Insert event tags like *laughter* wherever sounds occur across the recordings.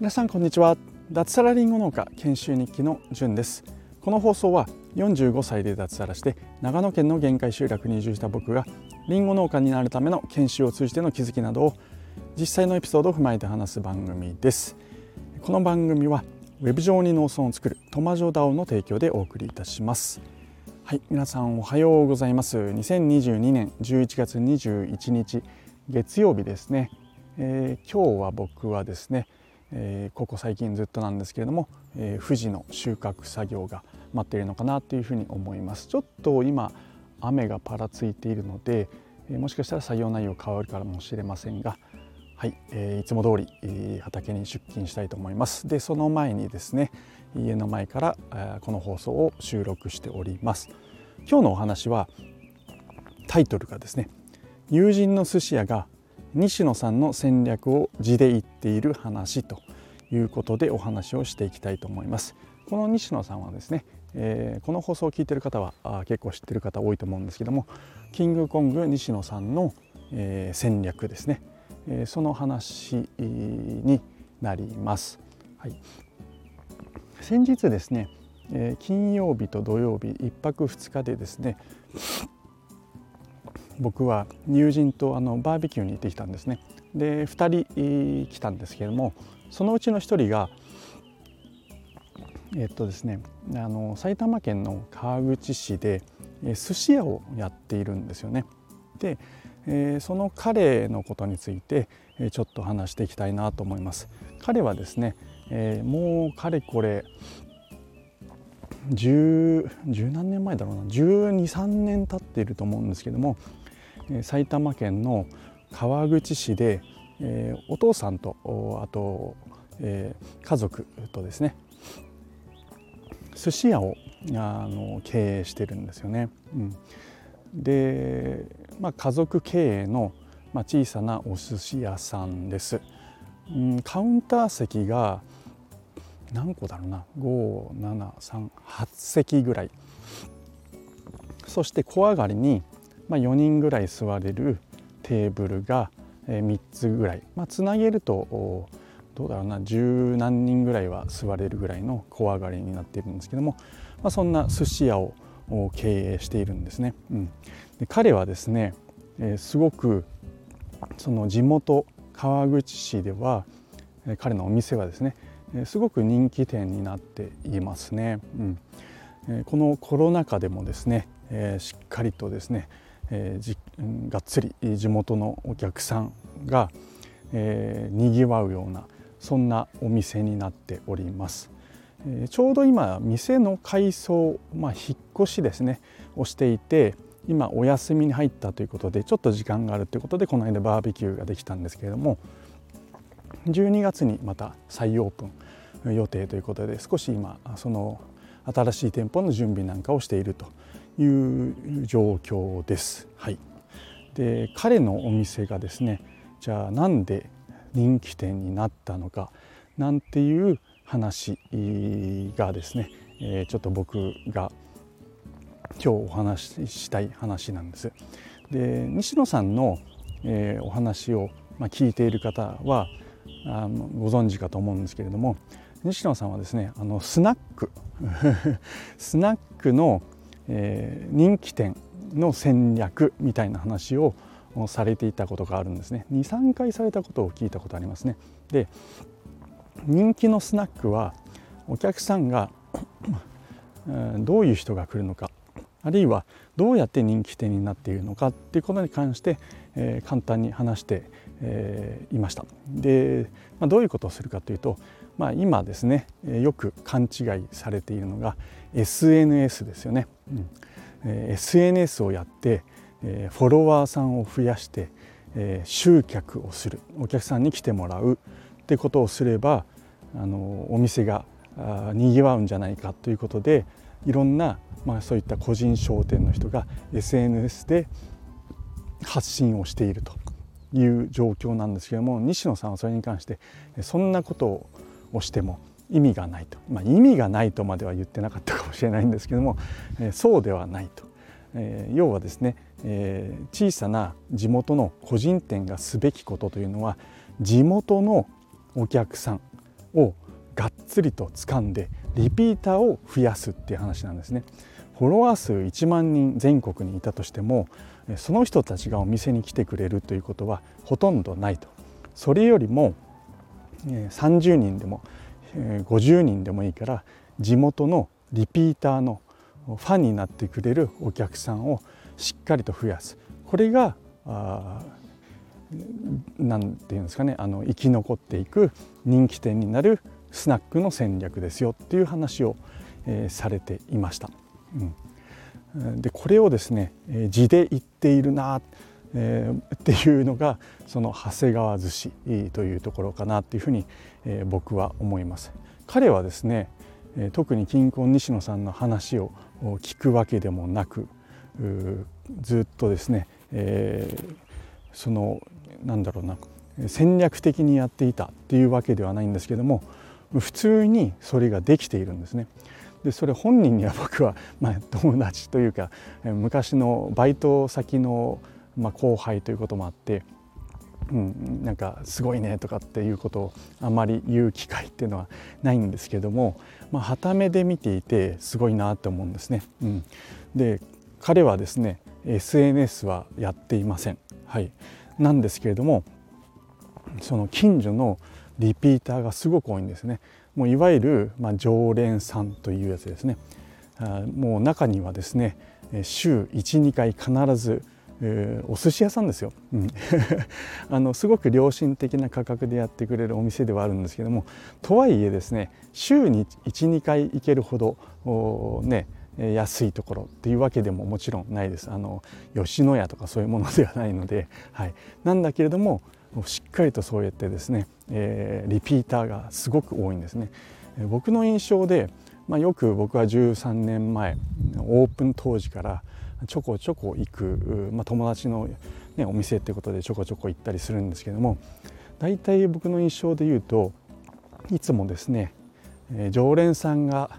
皆さんこんにちは。脱サラリンゴ農家研修日記のじゅんです。この放送は45歳で脱サラして長野県の限界集落に移住した僕がリンゴ農家になるための研修を通じての気づきなどを実際のエピソードを踏まえて話す番組です。この番組はウェブ上に農村を作るトマジョダオの提供でお送りいたします。はい皆さんおはようございます。2022年11月21日月曜日ですね、えー、今日は僕はですねえー、ここ最近ずっとなんですけれども、えー、富士の収穫作業が待っているのかなというふうに思います。ちょっと今雨がぱらついているので、え、もしかしたら作業内容変わるかもしれませんがはい、え、いつも通り、え、畑に出勤したいと思います。でその前にですね家の前から、え、この放送を収録しております今日のお話はタイトルがですね友人の寿司屋が西野さんの戦略を字で言っている話ということでお話をしていきたいと思います。この西野さんはですね、えー、この放送を聞いている方はあ結構知ってる方多いと思うんですけどもキングコング西野さんの、えー、戦略ですね、えー、その話になります。はい、先日ですね、え金曜日と土曜日1泊2日でですね僕は友人とあのバーベキューに行ってきたんですねで2人来たんですけれどもそのうちの1人がえっとですねあの埼玉県の川口市で寿司屋をやっているんですよね。で、えー、その彼のことについてちょっと話していきたいなと思います。彼はですね、えー、もうかれこれ十何年前だろうな1213年経っていると思うんですけども埼玉県の川口市で、えー、お父さんとあと、えー、家族とですね寿司屋をあの経営してるんですよね。うん、で、まあ、家族経営の、まあ、小さなお寿司屋さんです。うん、カウンター席が何個だろうな。5738席ぐらい。そして小上がりにまあ、4人ぐらい座れるテーブルが3つぐらい、まあ、つなげるとどうだろうな。十何人ぐらいは座れるぐらいの小上がりになっているんですけども、まあ、そんな寿司屋を経営しているんですね。うん、で彼はですね、えー、すごくその地元川口市では彼のお店はですねすごく人気店になっていますね。うん、このコロナ禍でもですね、え、しっかりとですねえー、がっつり地元のお客さんが、えー、にぎわうようなそんなお店になっております。えー、ちょうど今店の改装、まあ、引っ越しですねをしていて今お休みに入ったということでちょっと時間があるということでこの間バーベキューができたんですけれども12月にまた再オープン予定ということで少し今その新しい店舗の準備なんかをしているという状況です。はい、で彼のお店がですねじゃあなんで人気店になったのかなんていう話がですね、え、ちょっと僕が今日お話ししたい話なんです。で西野さんの、え、お話を、ま、聞いている方はあのご存知かと思うんですけれども西野さんはですねあのスナック *laughs* スナックのえー、人気店の戦略みたいな話をされていたことがあるんですね。23回されたことを聞いたことありますね。で人気のスナックはお客さんがどういう人が来るのかあるいはどうやって人気店になっているのかっていうことに関して、えー、簡単に話して、えー、いました。で、まあ、どういうことをするかというと、まあ、今ですねよく勘違いされているのが SNS ですよね、うん。えー、SNS をやって、えー、フォロワーさんを増やして、えー、集客をする。お客さんに来てもらう。ってことをすればあのお店がにぎわうんじゃないかということでいろんな、まあ、そういった個人商店の人が SNS で発信をしていると。いう状況なんですけども西野さんはそれに関してそんなことをしても意味がないと、まあ、意味がないとまでは言ってなかったかもしれないんですけども、そうではないと、えー、要はですねえー、小さな地元の個人店がすべきことというのは地元のお客さんをがっつりと掴んでリピーターを増やすっていう話なんですね。フォロワー数1万人全国にいたとしてもその人たちがお店に来てくれるということはほとんどないと。それよりも30人でも50人でもいいから地元のリピーターのファンになってくれるお客さんをしっかりと増やす。これが何て言うんですかねあの生き残っていく人気店になるスナックの戦略ですよっていう話を、えー、されていました。うん、でこれをですね、字で言っているな、えー、っていうのがその長谷川寿司というところかなっていうふうに、えー、僕は思います。彼はですね特に金婚西野さんの話を聞くわけでもなくずっとですね、えー、そのなんだろうな戦略的にやっていたっていうわけではないんですけども普通にそれができているんですね。でそれ本人には僕は、*laughs* まあ、友達というか昔のバイト先の、まあ、後輩ということもあって、うん、なんかすごいねとかっていうことをあまり言う機会っていうのはないんですけども、まあ、はためで見ていてすごいなって思うんですね。うん、で彼はですね SNS はやっていません。はい、なんですけれどもその近所のリピーターがすごく多いんですね。もういわゆる、まあ、常連さんというやつですね。あもう中にはですね週12回必ず、お寿司屋さんですよ、うん、*laughs* あのすごく良心的な価格でやってくれるお店ではあるんですけどもとはいえですね週に12回行けるほどね安いところっていうわけでももちろんないです。あの吉野家とかそういうものではないので、はい、なんだけれどもしっかりとそうやってですね、えー、リピーターがすごく多いんですね。僕の印象で、まあ、よく僕は13年前オープン当時からちょこちょこ行く、まあ、友達の、ね、お店ってことでちょこちょこ行ったりするんですけども大体僕の印象で言うといつもですね、えー、常連さんが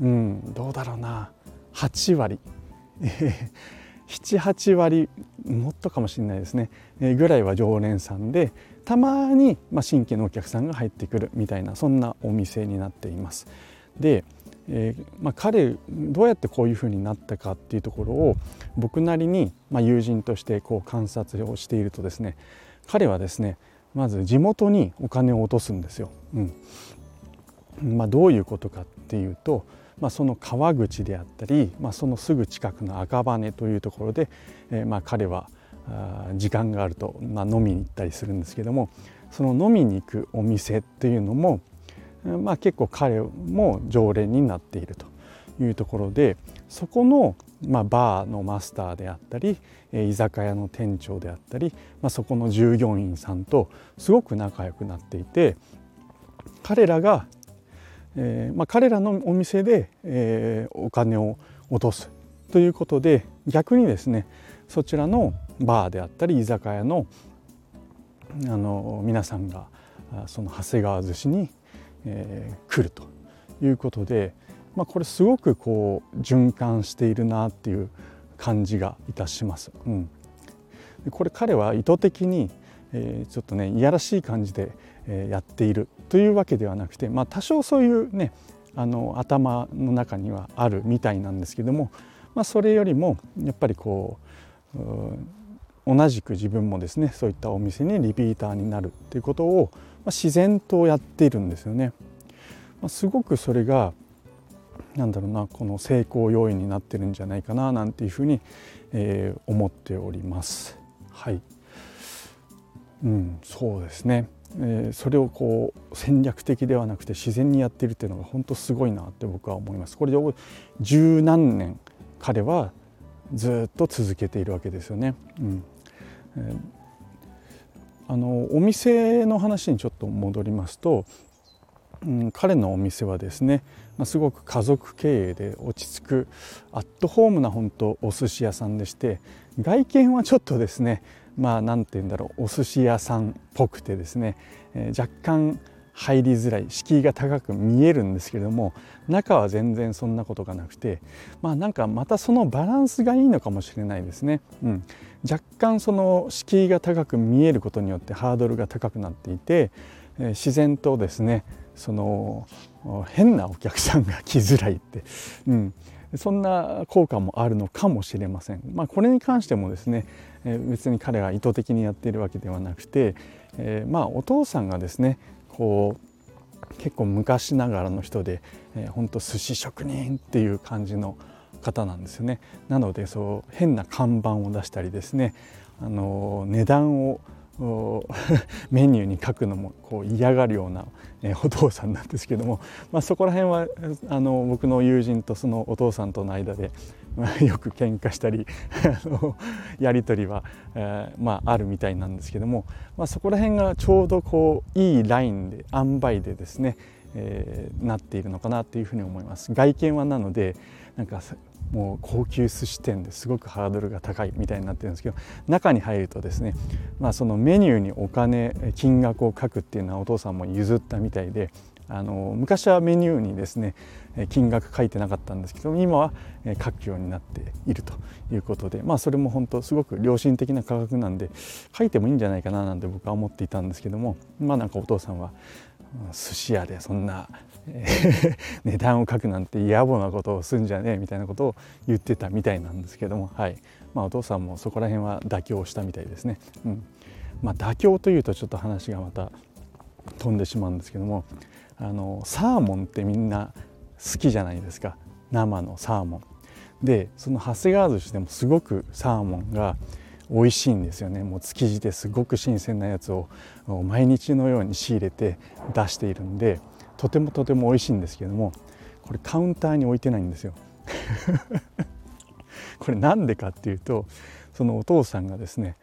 うんどうだろうな8割78割もっとかもしれないですね、ぐらいは常連さんでたまに、ま新規のお客さんが入ってくるみたいなそんなお店になっています。で、えー、まあ、彼どうやってこういうふうになったかっていうところを僕なりに、まあ友人としてこう観察をしているとですね彼はですねまず地元にお金を落とすんですよ。うんまあ、どういうことかっていうとまあ、その川口であったり、まあ、そのすぐ近くの赤羽というところで、えー、まあ彼は時間があると、まあ、飲みに行ったりするんですけどもその飲みに行くお店っていうのも、まあ、結構彼も常連になっているというところでそこの、まあ、バーのマスターであったり居酒屋の店長であったり、まあ、そこの従業員さんとすごく仲良くなっていて彼らがえーまあ、彼らのお店で、えー、お金を落とすということで逆にですねそちらのバーであったり居酒屋のあの皆さんがその長谷川寿司に、えー、来るということで、まあ、これすごくこう循環しているなっていう感じがいたします。うん、これ彼は意図的に、えー、ちょっとねいやらしい感じで、えー、やっているというわけではなくて、まあ、多少そういうねあの頭の中にはあるみたいなんですけども、まあ、それよりもやっぱりこう同じく自分もですねそういったお店にリピーターになるっていうことを、ま、自然とやっているんですよね。ま、すごくそれがなんだろうなこの成功要因になってるんじゃないかななんていうふうに、えー、思っております。はい、うん、そうですね。えー、それをこう戦略的ではなくて自然にやっているっていうのが本当すごいなって僕は思います。これで十何年彼はずっと続けているわけですよね。うんえー、あのお店の話にちょっと戻りますと、うん、彼のお店はですね、まあ、すごく家族経営で落ち着くアットホームな本当お寿司屋さんでして外見はちょっとですねまあ何て言うんだろうお寿司屋さんっぽくてですね、えー、若干入りづらい敷居が高く見えるんですけれども中は全然そんなことがなくてまあなんかまたそのバランスがいいのかもしれないですね。うん、若干その敷居が高く見えることによってハードルが高くなっていて、えー、自然とですねその変なお客さんが来づらいって、うん、そんな効果もあるのかもしれません。まあ、これに関してもですね、え、別に彼が意図的にやっているわけではなくて、えー、まあお父さんがですねこう結構昔ながらの人で、えー、ほんと寿司職人っていう感じの方なんですよね。なのでそう変な看板を出したりですねあの値段を *laughs* メニューに書くのもこう嫌がるような、えお父さんなんですけども、まあ、そこら辺はあの僕の友人とそのお父さんとの間で、ま、*laughs* よく喧嘩したり *laughs* やり取りは、えー、まあ、あるみたいなんですけども、まあ、そこら辺がちょうどこういいラインで塩梅でですね、えー、なっているのかなというふうに思います。外見はなのでなんかもう高級寿司店ですごくハードルが高いみたいになってるんですけど中に入るとですね、まあ、そのメニューにお金金額を書くっていうのはお父さんも譲ったみたいであの昔はメニューにですね金額書いてなかったんですけど今は書くようになっているということでまあそれも本当すごく良心的な価格なんで書いてもいいんじゃないかななんて僕は思っていたんですけどもまあなんかお父さんは寿司屋でそんな *laughs* 値段を書くなんて野暮なことをすんじゃねえみたいなことを言ってたみたいなんですけども、はいまあ、お父さんもそこら辺は妥協したみたいですね。うんまあ、妥協というとちょっと話がまた飛んでしまうんですけどもあのサーモンってみんな好きじゃないですか生のサーモン。でその長谷川寿司でもすごくサーモンが美味しいんですよねもう築地ですごく新鮮なやつを毎日のように仕入れて出しているんでとてもとても美味しいんですけどもこれカウンターに置いてないんですよ。*laughs* これなんでかっていうとそのお父さんがですね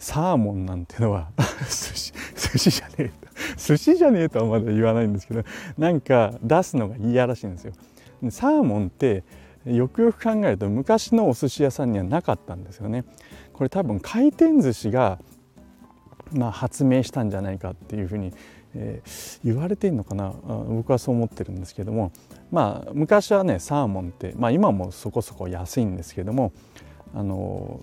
サーモンなんてのは *laughs* 寿司寿司じゃねえと寿司じゃねえとはまだ言わないんですけどなんか出すのが嫌らしいんですよ。サーモンってよくよく考えると昔のお寿司屋さんにはなかったんですよね。これ多分回転寿司がまあ発明したんじゃないかっていうふうにえー、言われてんのかな？僕はそう思ってるんですけども。まあ昔はねサーモンって、まあ、今もそこそこ安いんですけどもあの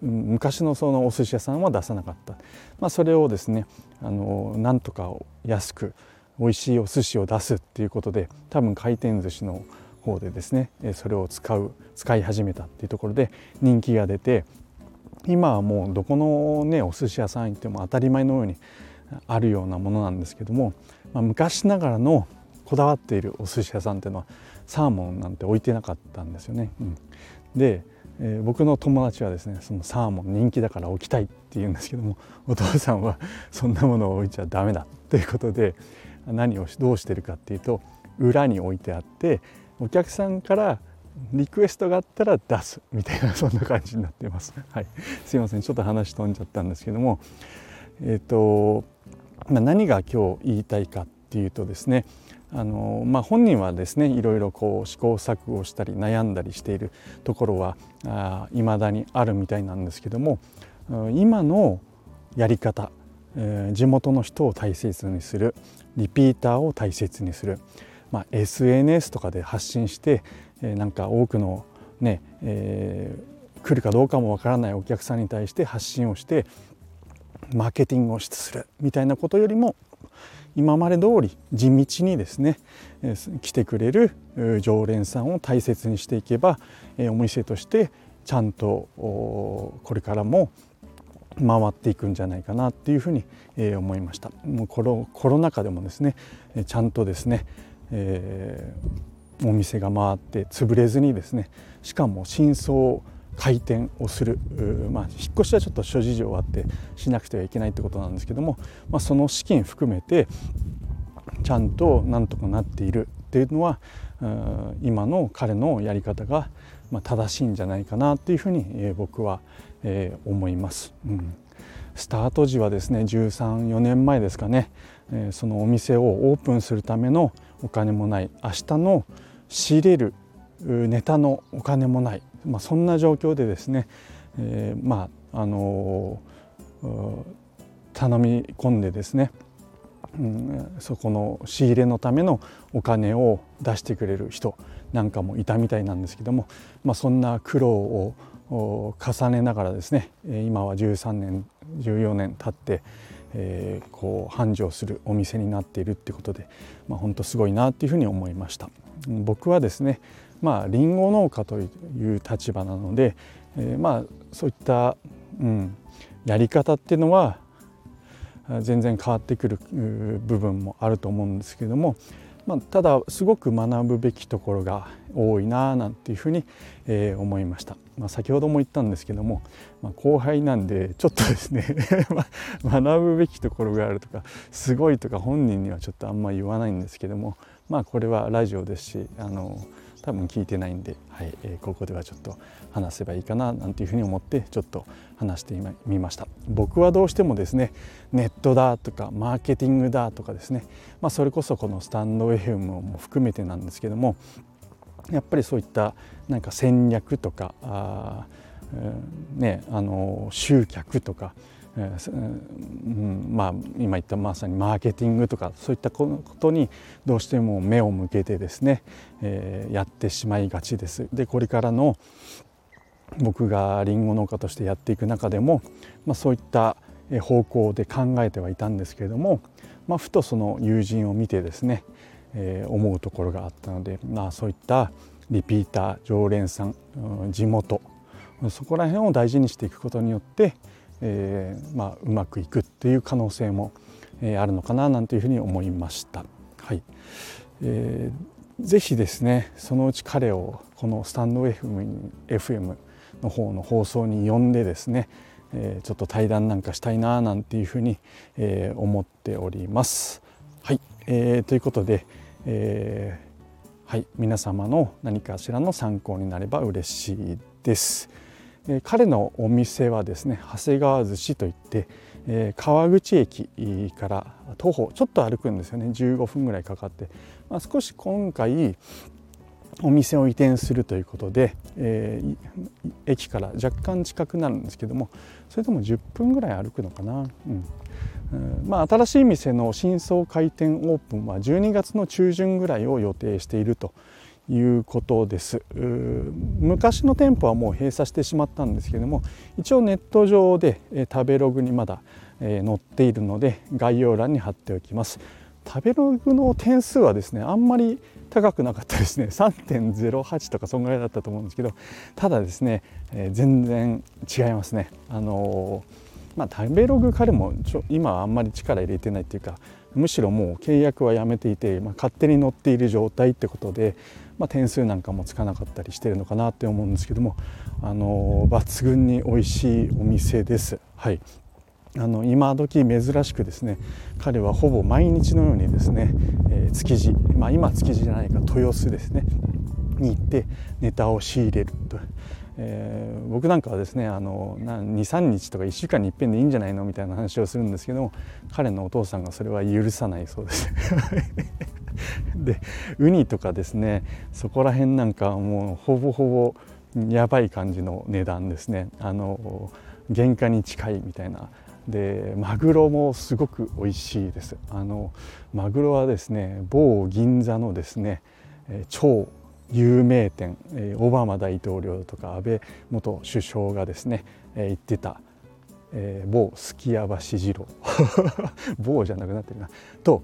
昔のそのお寿司屋さんは出さなかった、まあ、それをですねあのなんとか安く美味しいお寿司を出すっていうことで多分回転寿司の方でですねそれを使う使い始めたっていうところで人気が出て今はもうどこのねお寿司屋さん行っても当たり前のようにあるようなものなんですけども、まあ、昔ながらのこだわっているお寿司屋さんっていうのはサーモンなんて置いてなかったんですよね。うん、で、えー、僕の友達はですねそのサーモン人気だから置きたいって言うんですけども *laughs* お父さんはそんなものを置いちゃダメだということで何をどうしてるかっていうと裏に置いてあってお客さんからリクエストがあったら出すみたいな *laughs* そんな感じになっています。はい、すいませんちょっと話飛んじゃったんですけどもえっ、ー、とまあ、何が今日言いたいかっていうとですねあの、まあ、本人はですねいろいろこう試行錯誤したり悩んだりしているところはいまだにあるみたいなんですけども今のやり方、えー、地元の人を大切にするリピーターを大切にする、まあ、SNS とかで発信して、えー、なんか多くのね、えー、来るかどうかもわからないお客さんに対して発信をしてマーケティングをするみたいなことよりも今まで通り地道にですね来てくれる常連さんを大切にしていけばお店としてちゃんとこれからも回っていくんじゃないかなっていうふうに思いました。もうコロコロナ禍でもですねちゃんとですね、えー、お店が回って潰れずにですねしかも真相開店をする、まあ、引っ越しはちょっと諸事情あってしなくてはいけないってことなんですけども、まあ、その資金含めてちゃんとなんとかなっているっていうのは今の彼のやり方が正しいんじゃないかなっていうふうに僕は思います。うん。スタート時はですね134年前ですかねそのお店をオープンするためのお金もない。明日の仕入れるネタのお金もない。まあ、そんな状況でですね、えー、まああの頼み込んでですねうん、そこの仕入れのためのお金を出してくれる人なんかもいたみたいなんですけども、まあ、そんな苦労を重ねながらですね今は13年14年経って、えー、こう繁盛するお店になっているってことで、まあ、本当すごいなっていうふうに思いました。僕はですねまあリンゴ農家という立場なので、えー、まあそういった、うん、やり方っていうのは全然変わってくる部分もあると思うんですけども、まあ、ただすごく学ぶべきところが多いななんていうふうに、えー、思いました、まあ、先ほども言ったんですけども、まあ、後輩なんでちょっとですね *laughs* 学ぶべきところがあるとかすごいとか本人にはちょっとあんま言わないんですけどもまあこれはラジオですしあの多分聞いてないんで、はいえー、ここではちょっと話せばいいかななんていうふうに思ってちょっと話してみました。僕はどうしてもですねネットだとかマーケティングだとかですね、まあ、それこそこのスタンド FM も含めてなんですけどもやっぱりそういったなんか戦略とかあ、ね、あの集客とかえーうんまあ、今言ったまさにマーケティングとかそういったことにどうしても目を向けてですね、えー、やってしまいがちです。でこれからの僕がりんご農家としてやっていく中でも、まあ、そういった方向で考えてはいたんですけれども、まあ、ふとその友人を見てですね、えー、思うところがあったので、まあ、そういったリピーター常連さん地元そこら辺を大事にしていくことによって、えー、まあ、うまくいくっていう可能性も、えー、あるのかななんていうふうに思いました。はいえー、ぜひですねそのうち彼をこのスタンド FM, FM の方の放送に呼んでですね、えー、ちょっと対談なんかしたいななんていうふうに、えー、思っております。はい、えー、ということで、えー、はい、皆様の何かしらの参考になれば嬉しいです。え彼のお店はですね長谷川寿司といって、え、川口駅から徒歩ちょっと歩くんですよね。15分ぐらいかかって、まあ、少し今回お店を移転するということで、えー、駅から若干近くなるんですけどもそれでも10分ぐらい歩くのかな、うん。うん。まあ、新しい店の新装開店オープンは12月の中旬ぐらいを予定しているということです。昔の店舗はもう閉鎖してしまったんですけども一応ネット上で食べログにまだ載っているので概要欄に貼っておきます。食べログの点数はですねあんまり高くなかったですね。*laughs* 3.08とかそんぐらいだったと思うんですけどただですね、え、全然違いますね。あの、まあ、食べログ彼もちょ今はあんまり力入れてないっていうかむしろもう契約はやめていて、まあ、勝手に乗っている状態ってことで、まあ、点数なんかもつかなかったりしてるのかなって思うんですけどもあの抜群に美味しいお店です。はい。あの今時珍しくですね彼はほぼ毎日のようにですね、えー、築地、まあ、今築地じゃないか豊洲ですねに行ってネタを仕入れると、えー、僕なんかはですね23日とか1週間にいっぺんでいいんじゃないのみたいな話をするんですけども彼のお父さんがそれは許さないそうです。*laughs* *laughs* でウニとかですねそこら辺なんかもうほぼほぼやばい感じの値段ですね。あの原価に近いみたいな。でマグロもすごく美味しいです。あのマグロはですね某銀座のですね超有名店オバマ大統領とか安倍元首相がですね言ってた某すき家橋次郎。*laughs* 某じゃなくなってるな。と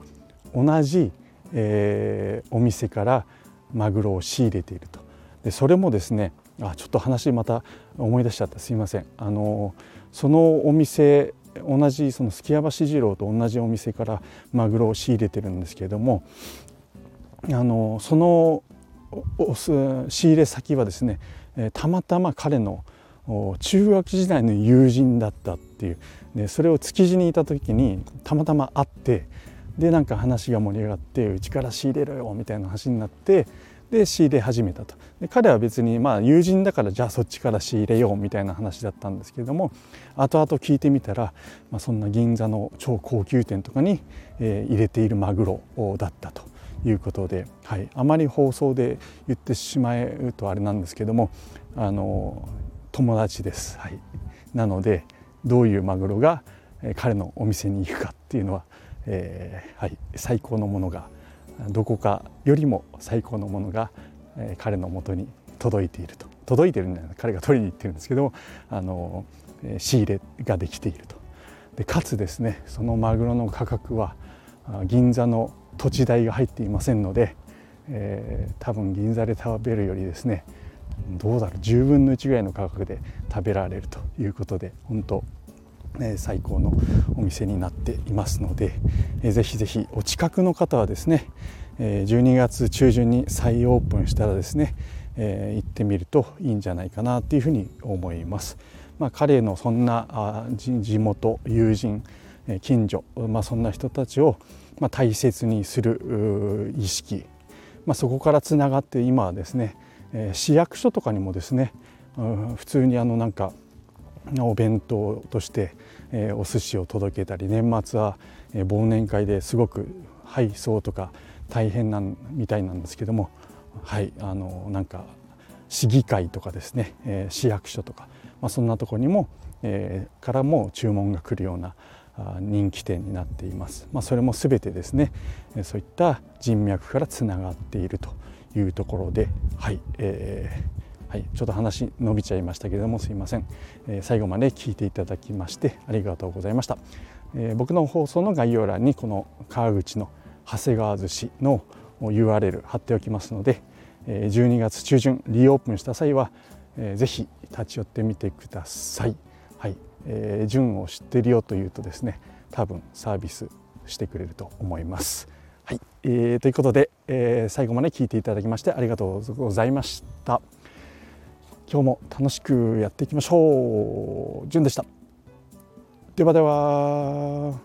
同じえー、お店からマグロを仕入れていると。でそれもですねあちょっと話また思い出しちゃった。すいません。あのそのお店同じそのすき家橋次郎と同じお店からマグロを仕入れてるんですけれどもあのその仕入れ先はですねたまたま彼の中学時代の友人だったっていう。でそれを築地にいた時にたまたま会ってでなんか話が盛り上がってうちから仕入れろよみたいな話になってで仕入れ始めたと。で彼は別にまあ友人だからじゃあそっちから仕入れようみたいな話だったんですけれども後々聞いてみたら、まあ、そんな銀座の超高級店とかに、えー、入れているマグロだったと。いうことで、はい、あまり放送で言ってしまうとあれなんですけどもあの友達です。はい、なのでどういうマグロが彼のお店に行くかっていうのはえー、はい、最高のものがどこかよりも最高のものが、えー、彼のもとに届いていると。届いてるんじゃない彼が取りに行ってるんですけどあの、えー、仕入れができていると。でかつですねそのマグロの価格は銀座の土地代が入っていませんので、えー、多分銀座で食べるよりですねどうだろう。10分の1ぐらいの価格で食べられるということで本当え最高のお店になっていますので、えー、ぜひぜひお近くの方はですね、え12月中旬に再オープンしたらですね、え行ってみるといいんじゃないかなというふうに思います。まあ、彼のそんなあ地元友人近所、まあ、そんな人たちをまあ大切にする意識、まあ、そこからつながって今はですね市役所とかにもですね普通にあのなんかお弁当として、え、お寿司を届けたり年末は、え、忘年会ですごく配送とか大変なんみたいなんですけどもはいあのなんか市議会とかですね、え、市役所とか、まあ、そんなとこにも、えー、からも注文が来るような人気店になっています、まあ、それも全てですねそういった人脈からつながっているというところではい、えー、はい、ちょっと話伸びちゃいましたけれどもすいません、えー、最後まで聞いていただきましてありがとうございました、えー、僕の放送の概要欄にこの川口の長谷川寿司の URL 貼っておきますので12月中旬リオープンした際はぜひ立ち寄ってみてください。はい、えー、順を知ってるよというとですね多分サービスしてくれると思います。はい、えー、ということで、えー、最後まで聞いていただきましてありがとうございました。今日も楽しくやっていきましょう。じゅんでした。ではでは。